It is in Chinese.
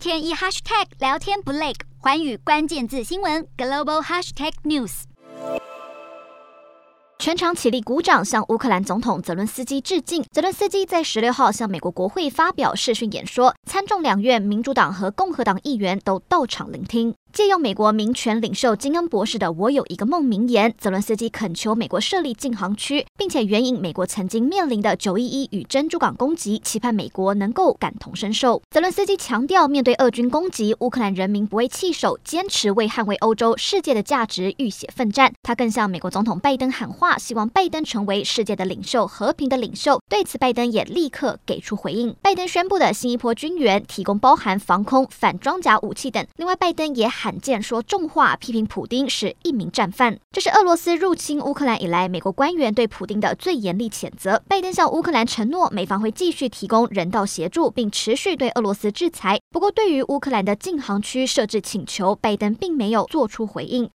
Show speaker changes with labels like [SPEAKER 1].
[SPEAKER 1] 天一 hashtag 聊天不累，环宇关键字新闻 global hashtag news。
[SPEAKER 2] 全场起立鼓掌，向乌克兰总统泽伦斯基致敬。泽伦斯基在十六号向美国国会发表视讯演说，参众两院民主党和共和党议员都到场聆听。借用美国民权领袖金恩博士的“我有一个梦”名言，泽伦斯基恳求美国设立禁航区，并且援引美国曾经面临的九一一与珍珠港攻击，期盼美国能够感同身受。泽伦斯基强调，面对俄军攻击，乌克兰人民不会弃守，坚持为捍卫欧洲世界的价值浴血奋战。他更向美国总统拜登喊话，希望拜登成为世界的领袖，和平的领袖。对此，拜登也立刻给出回应。拜登宣布的新一波军援提供包含防空、反装甲武器等。另外，拜登也喊罕见说重话，批评普丁是一名战犯。这是俄罗斯入侵乌克兰以来，美国官员对普丁的最严厉谴责。拜登向乌克兰承诺，美方会继续提供人道协助，并持续对俄罗斯制裁。不过，对于乌克兰的禁航区设置请求，拜登并没有做出回应。